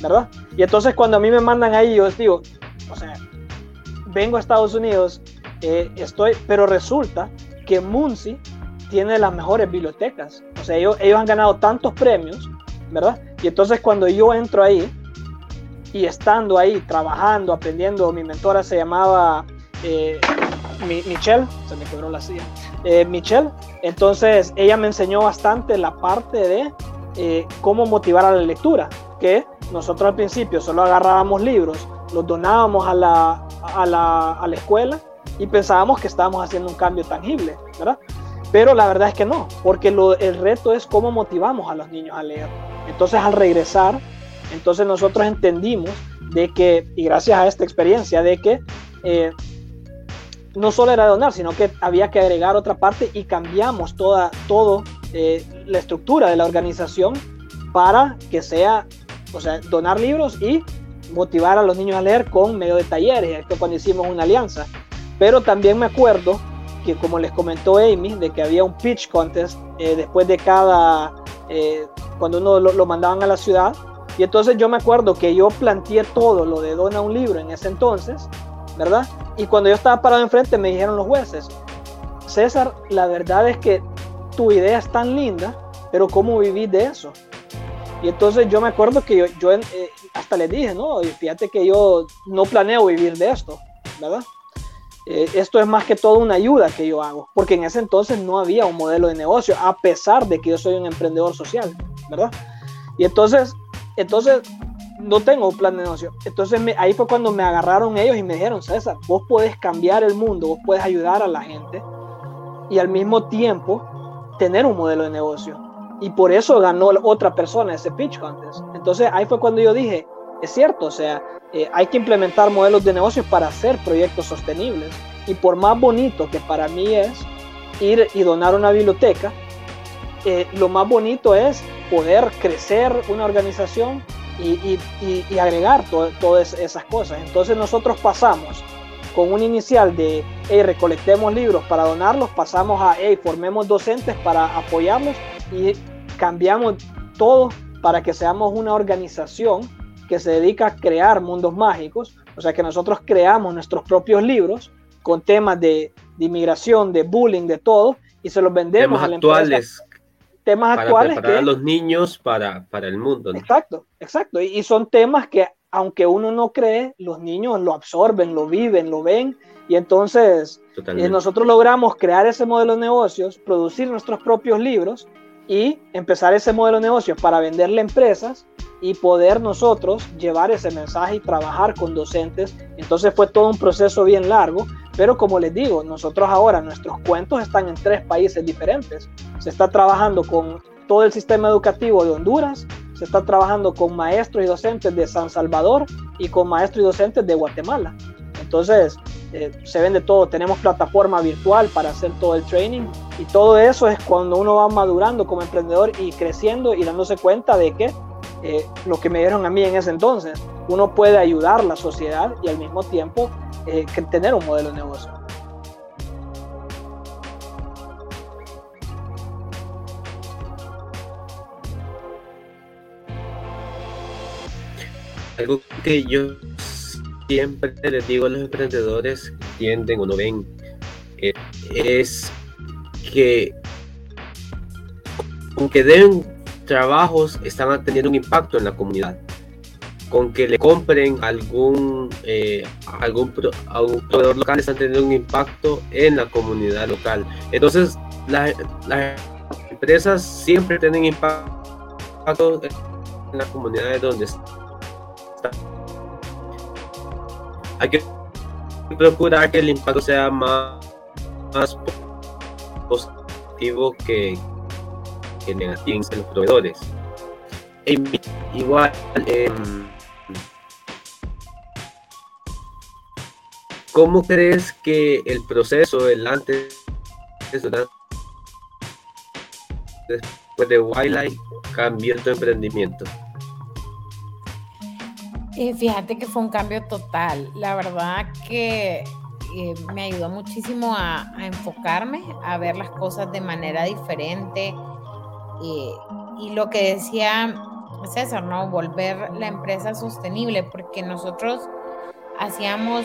¿verdad? Y entonces cuando a mí me mandan ahí, yo les digo, o sea, vengo a Estados Unidos, eh, estoy, pero resulta que Muncie tiene las mejores bibliotecas. O sea, ellos, ellos han ganado tantos premios, ¿verdad? Y entonces cuando yo entro ahí y estando ahí, trabajando, aprendiendo, mi mentora se llamaba eh, Michelle, se me quebró la silla, eh, Michelle, entonces ella me enseñó bastante la parte de eh, cómo motivar a la lectura, que nosotros al principio solo agarrábamos libros, los donábamos a la, a la, a la escuela y pensábamos que estábamos haciendo un cambio tangible, ¿verdad? Pero la verdad es que no, porque el reto es cómo motivamos a los niños a leer. Entonces al regresar, entonces nosotros entendimos de que, y gracias a esta experiencia, de que eh, no solo era donar, sino que había que agregar otra parte y cambiamos toda todo, eh, la estructura de la organización para que sea, o sea, donar libros y motivar a los niños a leer con medio de talleres, esto cuando hicimos una alianza. Pero también me acuerdo que como les comentó Amy, de que había un pitch contest eh, después de cada, eh, cuando uno lo, mandaban a la ciudad. Y entonces yo me acuerdo que yo planteé todo lo de dona un libro en ese entonces, ¿verdad? Y cuando yo estaba parado enfrente me dijeron los jueces, César, la verdad es que tu idea es tan linda, pero ¿cómo vivís de eso? Y entonces yo me acuerdo que yo, eh, hasta les dije, no, fíjate que yo no planeo vivir de esto, ¿verdad? Eh, esto es más que todo una ayuda que yo hago, porque en ese entonces no había un modelo de negocio, a pesar de que yo soy un emprendedor social, ¿verdad? Y entonces, entonces no tengo un plan de negocio. Entonces ahí fue cuando me agarraron ellos y me dijeron, César, vos puedes cambiar el mundo, vos puedes ayudar a la gente y al mismo tiempo tener un modelo de negocio. Y por eso ganó otra persona ese pitch contest. Entonces ahí fue cuando yo dije, es cierto, o sea, eh, hay que implementar modelos de negocios para hacer proyectos sostenibles. Y por más bonito que para mí es ir y donar una biblioteca, eh, lo más bonito es poder crecer una organización y, agregar todas esas cosas. Entonces nosotros pasamos con un inicial de, hey, recolectemos libros para donarlos, pasamos a, hey, formemos docentes para apoyarlos y cambiamos todo para que seamos una organización que se dedica a crear mundos mágicos, o sea que nosotros creamos nuestros propios libros con temas de, inmigración, de bullying, de todo, y se los vendemos a la actuales, Temas actuales. Para los niños para, para el mundo. Exacto, exacto. Y, son temas que, aunque uno no cree, los niños lo absorben, lo viven, lo ven, y entonces eh, nosotros logramos crear ese modelo de negocios, producir nuestros propios libros y empezar ese modelo de negocios para venderle a empresas y poder nosotros llevar ese mensaje y trabajar con docentes. Entonces fue todo un proceso bien largo, pero como les digo, nosotros ahora nuestros cuentos están en tres países diferentes. Se está trabajando con todo el sistema educativo de Honduras, se está trabajando con maestros y docentes de San Salvador y con maestros y docentes de Guatemala. Entonces, eh, se vende todo. Tenemos plataforma virtual para hacer todo el training y todo eso es cuando uno va madurando como emprendedor y creciendo y dándose cuenta de que eh, lo que me dieron a mí en ese entonces. Uno puede ayudar a la sociedad y al mismo tiempo eh, tener un modelo de negocio. Algo que yo siempre les digo a los emprendedores que tienden o no ven eh, es que aunque deben trabajos están teniendo un impacto en la comunidad. Con que le compren algún, eh, algún, proveedor local están teniendo un impacto en la comunidad local. Entonces, las empresas siempre tienen impacto en las comunidades donde están. Hay que procurar que el impacto sea más, más positivo que, que negativos en los proveedores. igual, em, ¿cómo crees que el proceso, el antes, después de Wildlife, cambió tu emprendimiento? Eh, fíjate que fue un cambio total. La verdad que eh, me ayudó muchísimo a, enfocarme, a ver las cosas de manera diferente, y lo que decía César, ¿no? Volver la empresa sostenible, porque nosotros hacíamos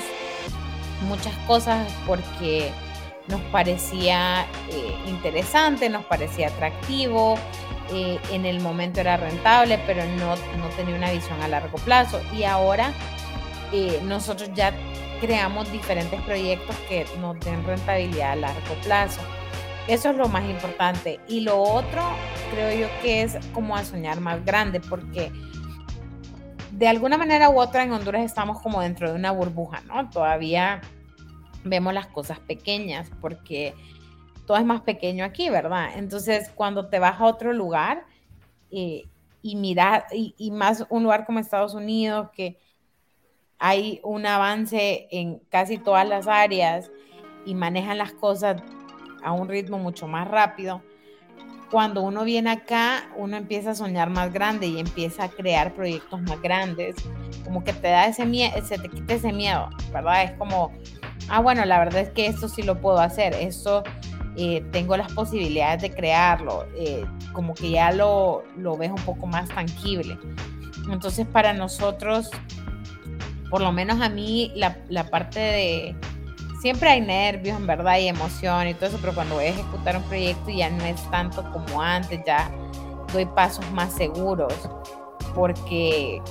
muchas cosas porque nos parecía eh, interesante, nos parecía atractivo, eh, en el momento era rentable, pero no, no, tenía una visión a largo plazo. Y ahora eh, nosotros ya creamos diferentes proyectos que nos den rentabilidad a largo plazo. Eso es lo más importante. Y lo otro, creo yo que es como a soñar más grande, porque de alguna manera u otra en Honduras estamos como dentro de una burbuja, ¿no? Todavía vemos las cosas pequeñas, porque todo es más pequeño aquí, ¿verdad? Entonces, cuando te vas a otro lugar eh, y mirar, y, y más un lugar como Estados Unidos, que hay un avance en casi todas las áreas y manejan las cosas a un ritmo mucho más rápido. Cuando uno viene acá, uno empieza a soñar más grande y empieza a crear proyectos más grandes, como que te da ese miedo, se te quita ese miedo, ¿verdad? Es como, ah, bueno, la verdad es que esto sí lo puedo hacer, esto eh, tengo las posibilidades de crearlo, eh, como que ya lo, lo ves un poco más tangible. Entonces, para nosotros, por lo menos a mí, la, la parte de siempre hay nervios, en verdad, y emoción y todo eso, pero cuando voy a ejecutar un proyecto ya no es tanto como antes, ya doy pasos más seguros, porque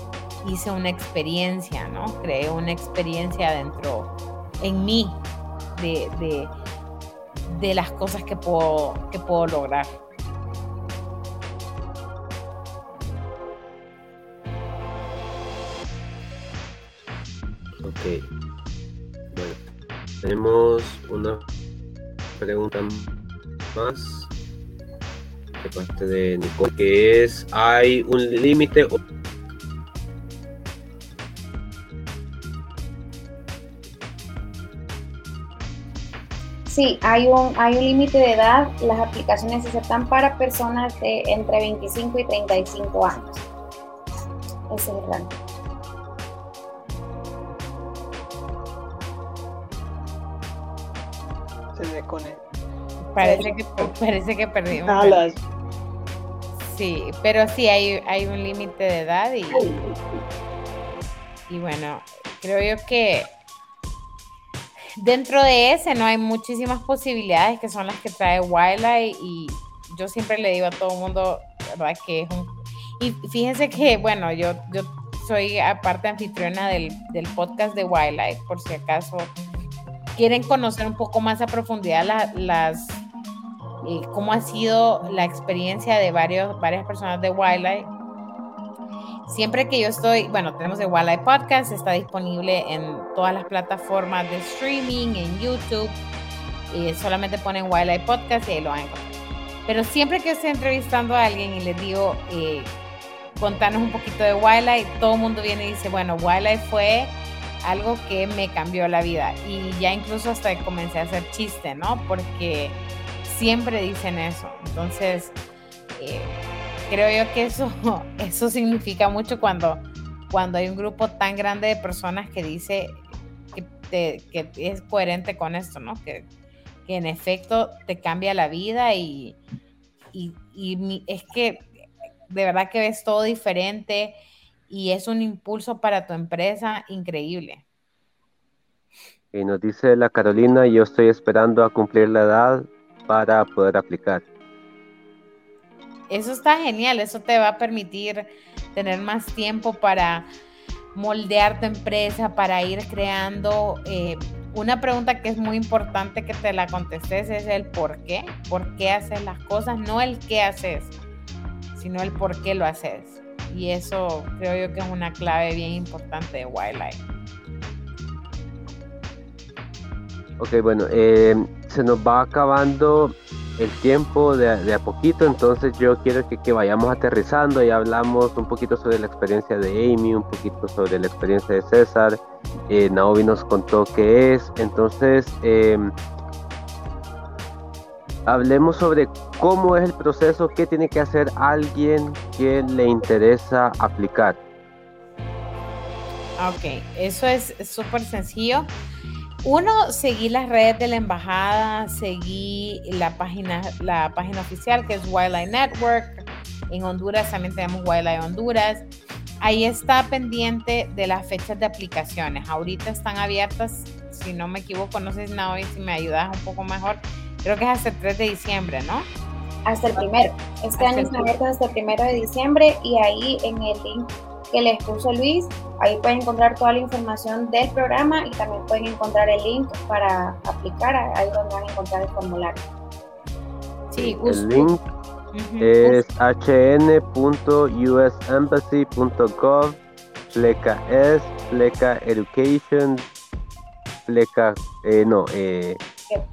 hice una experiencia, ¿no? Creé una experiencia dentro, en mí, de, de, las cosas que puedo, que puedo lograr. Ok. Tenemos una pregunta más de parte de Nicole, que es, ¿hay un límite Sí, hay un, hay un límite de edad. Las aplicaciones se aceptan para personas de entre 25 y 35 años. Ese es el rango. Parece que, parece que perdimos. Ah, sí, pero sí hay, hay un límite de edad y, y bueno, creo yo que Dentro de ese no hay muchísimas posibilidades que son las que trae Wildlife y yo siempre le digo a todo el mundo, ¿verdad? Que es un... Y fíjense que, bueno, yo, yo soy aparte anfitriona del, del podcast de Wildlife, por si acaso quieren conocer un poco más a profundidad las, cómo ha sido la experiencia de varios, varias personas de Wildlife Siempre que yo estoy, bueno, tenemos el Wildlife Podcast, está disponible en todas las plataformas de streaming, en YouTube. Solamente ponen Wildlife Podcast y ahí lo van. Pero siempre que estoy entrevistando a alguien y les digo, eh, contanos un poquito de Wildlife, todo el mundo viene y dice, bueno, Wildlife fue algo que me cambió la vida. Y ya incluso hasta comencé a hacer chiste, ¿no? Porque siempre dicen eso. Entonces, eh, creo yo que eso, eso significa mucho cuando, cuando hay un grupo tan grande de personas que dice que, que es coherente con esto, ¿no? Que, en efecto te cambia la vida y, y es que de verdad que ves todo diferente y es un impulso para tu empresa increíble. Y nos dice la Carolina, yo estoy esperando a cumplir la edad para poder aplicar. Eso está genial, eso te va a permitir tener más tiempo para moldear tu empresa, para ir creando. Eh, una pregunta que es muy importante que te la contestes es el por qué, por qué haces las cosas, no el qué haces, sino el por qué lo haces. Y eso creo yo que es una clave bien importante de Wildlife. Ok, bueno, eh, se nos va acabando el tiempo de, a poquito, entonces yo quiero que, vayamos aterrizando y hablamos un poquito sobre la experiencia de Amy, un poquito sobre la experiencia de César. Eh, Naomi nos contó qué es, entonces em, hablemos sobre cómo es el proceso, qué tiene que hacer alguien que le interesa aplicar. Ok, eso es súper sencillo. Uno, seguí las redes de la embajada, seguí la página, la página oficial que es Wildlife Network. En Honduras también tenemos Wildlife Honduras. Ahí está pendiente de las fechas de aplicaciones. Ahorita están abiertas, si no me equivoco, no sé si Naomi, si me ayudas un poco mejor. Creo que es hasta el 3 de diciembre, ¿no? Hasta el primero. Este año está abierto hasta el primero de diciembre y ahí en el link que les puso Luis. Ahí pueden encontrar toda la información del programa y también pueden encontrar el link para aplicar, ahí donde van a encontrar el formulario. Sí, el link es hn.usembassy.gov pleca es pleca education pleca eh, no eh,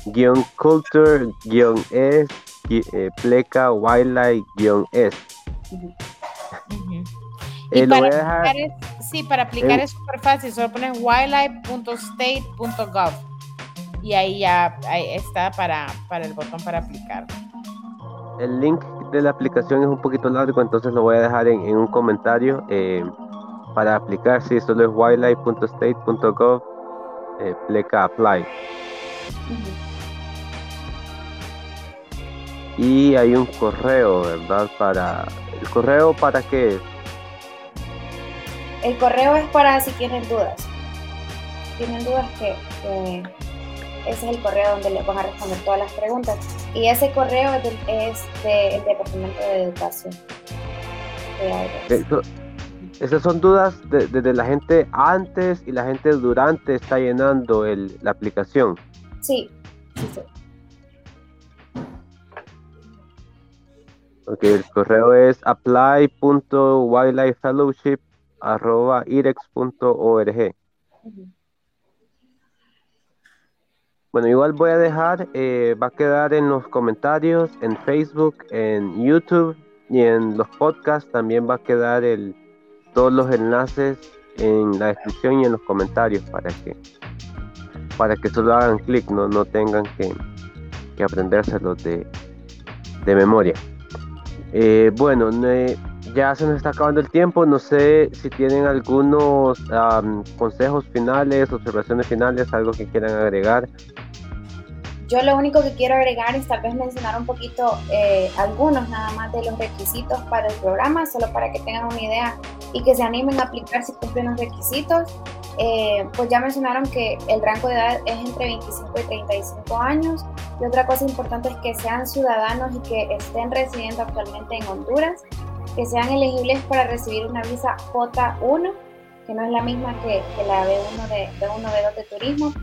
guion culture guion es eh, pleca wildlife guion es y para aplicar es, sí, para aplicar es súper fácil, solo pones wildlife.state.gov y ahí ya está para, para el botón para aplicar. El link de la aplicación es un poquito largo, entonces lo voy a dejar en, un comentario eh, para aplicar. Si solo es wildlife.state.gov, eh, pleca apply. Y hay un correo, ¿verdad? Para el correo para qué el correo es para si tienen dudas. Si tienen dudas, que, ese es el correo donde les van a responder todas las preguntas. Y ese correo es, del, Departamento de Educación. Esas son dudas desde de, la gente antes y la gente durante está llenando el, la aplicación. Sí, sí, sí. Ok, el correo es apply.wildlifefellowship.irex.org. Bueno, igual voy a dejar, eh, va a quedar en los comentarios, en Facebook, en YouTube y en los podcasts. También va a quedar el, todos los enlaces en la descripción y en los comentarios para que para que solo hagan clic, no, no tengan que, que aprendérselos de, de memoria. Eh, bueno, ya se nos está acabando el tiempo. No sé si tienen algunos consejos finales, observaciones finales, algo que quieran agregar. Yo lo único que quiero agregar es tal vez mencionar un poquito eh, algunos nada más de los requisitos para el programa, solo para que tengan una idea y que se animen a aplicar si cumplen los requisitos. Eh, pues ya mencionaron que el rango de edad es entre 25 y 35 años. Y otra cosa importante es que sean ciudadanos y que estén residiendo actualmente en Honduras, que sean elegibles para recibir una visa J1, que no es la misma que, la B1 de, B1 B2 de turismo.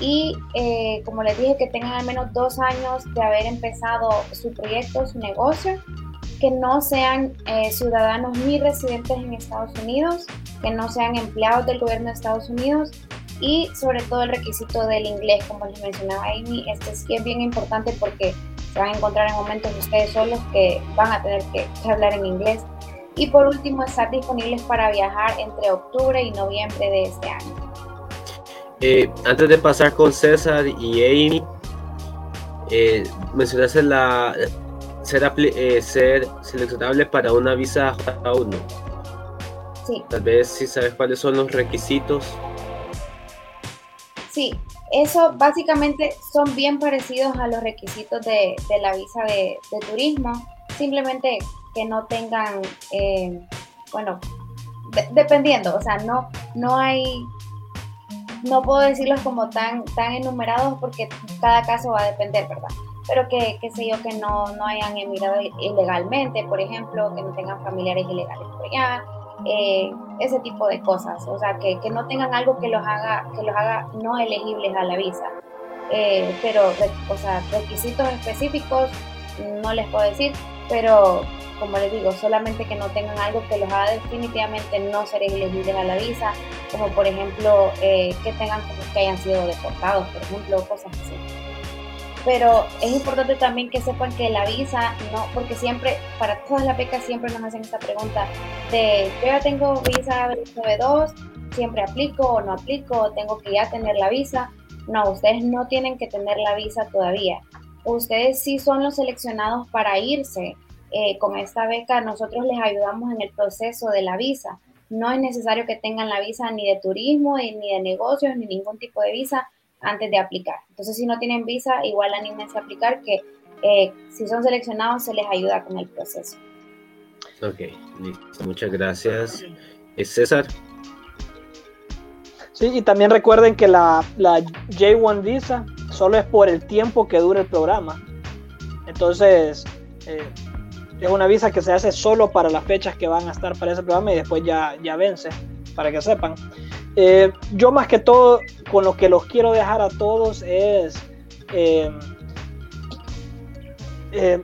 Y eh, como les dije, que tengan al menos dos años de haber empezado su proyecto, su negocio que no sean eh, ciudadanos ni residentes en Estados Unidos, que no sean empleados del gobierno de Estados Unidos y sobre todo el requisito del inglés, como les mencionaba Amy, este sí es bien importante porque se van a encontrar en momentos ustedes solos que van a tener que, hablar en inglés. Y por último, estar disponibles para viajar entre octubre y noviembre de este año. Eh, antes de pasar con César y Amy, eh, mencionaste la, ser, eh, ser seleccionable para una visa J1. Sí. Tal vez si sabes cuáles son los requisitos. Sí, eso básicamente son bien parecidos a los requisitos de, la visa de, turismo, simplemente que no tengan, eh, bueno, dependiendo, o sea, no, no hay, no puedo decirlos como tan, tan enumerados porque cada caso va a depender, ¿verdad? pero que, que sé yo, que no, no hayan emigrado ilegalmente, por ejemplo, que no tengan familiares ilegales por allá, eh, ese tipo de cosas, o sea, que, que, no tengan algo que los haga, que los haga no elegibles a la visa. Eh, pero, o sea, requisitos específicos no les puedo decir, pero como les digo, solamente que no tengan algo que los haga definitivamente no ser elegibles a la visa, como por ejemplo eh, que tengan que hayan sido deportados, por ejemplo, cosas así pero es importante también que sepan que la visa, no, porque siempre, para todas las becas siempre nos hacen esta pregunta de, yo ya tengo visa B2, siempre aplico o no aplico, tengo que ya tener la visa. No, ustedes no tienen que tener la visa todavía. Ustedes sí son los seleccionados para irse. Eh, con esta beca nosotros les ayudamos en el proceso de la visa. No es necesario que tengan la visa ni de turismo, ni de negocios, ni ningún tipo de visa antes de aplicar. Entonces, si no tienen visa, igual anímense a aplicar, que eh, si son seleccionados se les ayuda con el proceso. Ok, listo. Muchas gracias. ¿Es César? Sí, y también recuerden que la, la J1 Visa solo es por el tiempo que dura el programa. Entonces, eh, es una visa que se hace solo para las fechas que van a estar para ese programa y después ya, ya vence, para que sepan. Eh, yo más que todo, con lo que los quiero dejar a todos es eh, eh,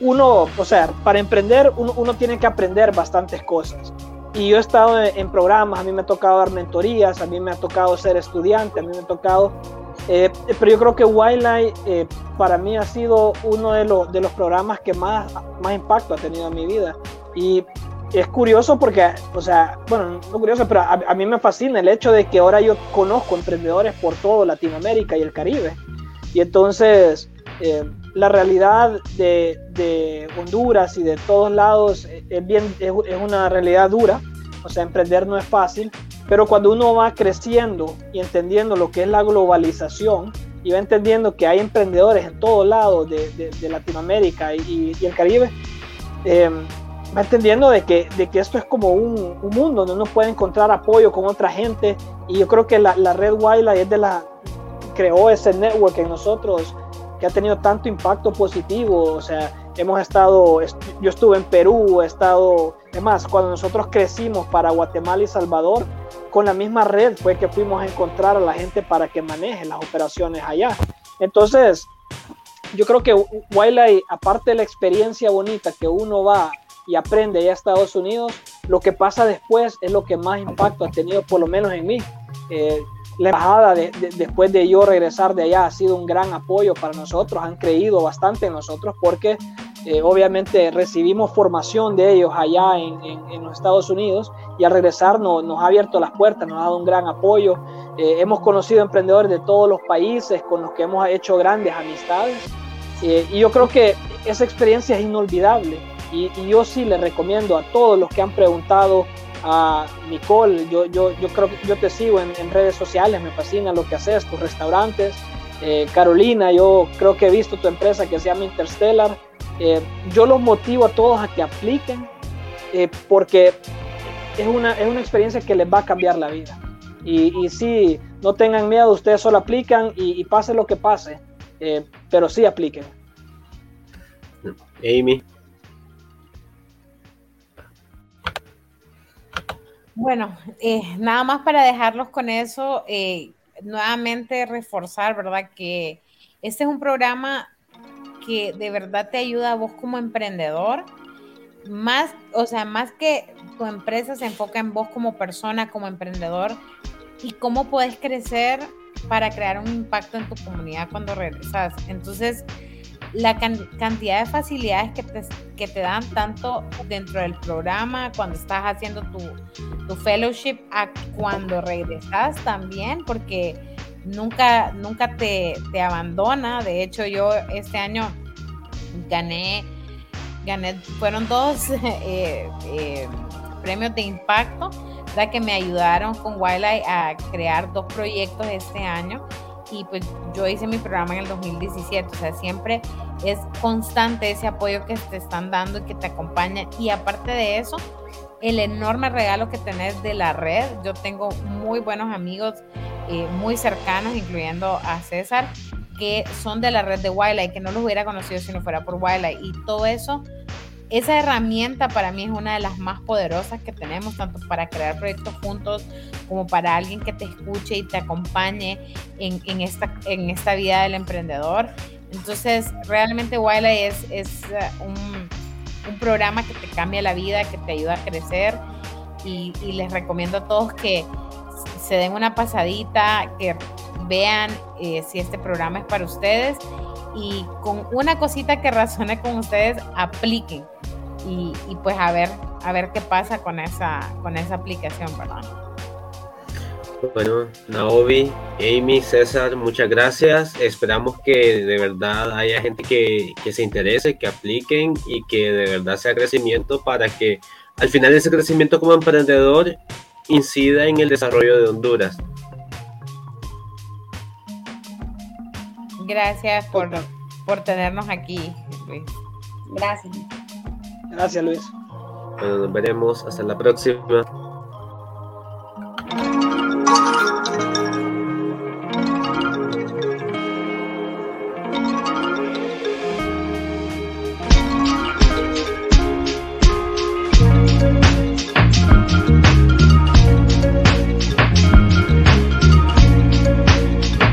uno, o sea, para emprender uno, tiene que aprender bastantes cosas. Y yo he estado en, programas, a mí me ha tocado dar mentorías, a mí me ha tocado ser estudiante, a mí me ha tocado... pero yo creo que Wildlife para mí ha sido uno de, los, de los programas que más, más impacto ha tenido en mi vida. Y es curioso porque, o sea, bueno, no curioso, pero a, mí me fascina el hecho de que ahora yo conozco emprendedores por todo Latinoamérica y el Caribe. Y entonces, eh, la realidad de, de, Honduras y de todos lados es, bien, es, una realidad dura. O sea, emprender no es fácil, pero cuando uno va creciendo y entendiendo lo que es la globalización y va entendiendo que hay emprendedores en todos lados de, de, Latinoamérica y, y, el Caribe, eh, va entendiendo de que, de que esto es como un, un, mundo donde uno puede encontrar apoyo con otra gente y yo creo que la, la red Wildlife es de la creó ese network en nosotros que ha tenido tanto impacto positivo, o sea, hemos estado, yo estuve en Perú, he estado, además, cuando nosotros crecimos para Guatemala y Salvador, con la misma red fue que fuimos a encontrar a la gente para que maneje las operaciones allá. Entonces, yo creo que Wildlife, aparte de la experiencia bonita que uno va y aprende allá a Estados Unidos, lo que pasa después es lo que más impacto ha tenido, por lo menos en mí. Eh, la embajada después de yo regresar de allá ha sido un gran apoyo para nosotros, han creído bastante en nosotros porque eh, obviamente recibimos formación de ellos allá en, los Estados Unidos y al regresar nos ha abierto las puertas, nos ha dado un gran apoyo. Eh, hemos conocido emprendedores de todos los países con los que hemos hecho grandes amistades y yo creo que esa experiencia es inolvidable y, yo sí le recomiendo a todos los que han preguntado a Nicole, yo, yo, yo creo que yo te sigo en, redes sociales, me fascina lo que haces, tus restaurantes. Carolina, yo creo que he visto tu empresa que se llama Interstellar eh, yo los motivo a todos a que apliquen eh, porque es una, es una experiencia que les va a cambiar la vida. Y, sí, no tengan miedo, ustedes solo aplican y, pase lo que pase, eh, pero sí apliquen. Amy. Bueno, nada más para dejarlos con eso, nuevamente reforzar, ¿verdad? Que este es un programa que de verdad te ayuda a vos como emprendedor, más, o sea, más que tu empresa se enfoca en vos como persona, como emprendedor, y cómo puedes crecer para crear un impacto en tu comunidad cuando regresas. Entonces, la cantidad de facilidades que te, que te, dan tanto dentro del programa, cuando estás haciendo tu, tu fellowship, a cuando regresas también, porque nunca, nunca te, abandona. De hecho, yo este año gané, gané, fueron dos eh, eh, premios de impacto, que me ayudaron con Wildlife a crear dos proyectos este año. Y pues yo hice mi programa en el 2017, o sea, siempre es constante ese apoyo que te están dando y que te acompaña. Y aparte de eso, el enorme regalo que tenés de la red. Yo tengo muy buenos amigos eh, muy cercanos, incluyendo a César, que son de la red de Wildlife, que no los hubiera conocido si no fuera por Wildlife. Y todo eso, esa herramienta para mí es una de las más poderosas que tenemos, tanto para crear proyectos juntos como para alguien que te escuche y te acompañe en, esta, en esta vida del emprendedor. Entonces, realmente Wildlife es, es uh, un, programa que te cambia la vida, que te ayuda a crecer y, y les recomiendo a todos que se den una pasadita, que vean eh, si este programa es para ustedes y con una cosita que razone con ustedes, apliquen y, pues a ver, a ver qué pasa con esa, con esa aplicación, ¿verdad? Bueno, Naomi, Amy, César, muchas gracias. Esperamos que de verdad haya gente que, que, se interese, que apliquen y que de verdad sea crecimiento para que al final ese crecimiento como emprendedor incida en el desarrollo de Honduras. Gracias por, por tenernos aquí, Luis. Gracias. Gracias, Luis. Bueno, nos veremos. Hasta la próxima.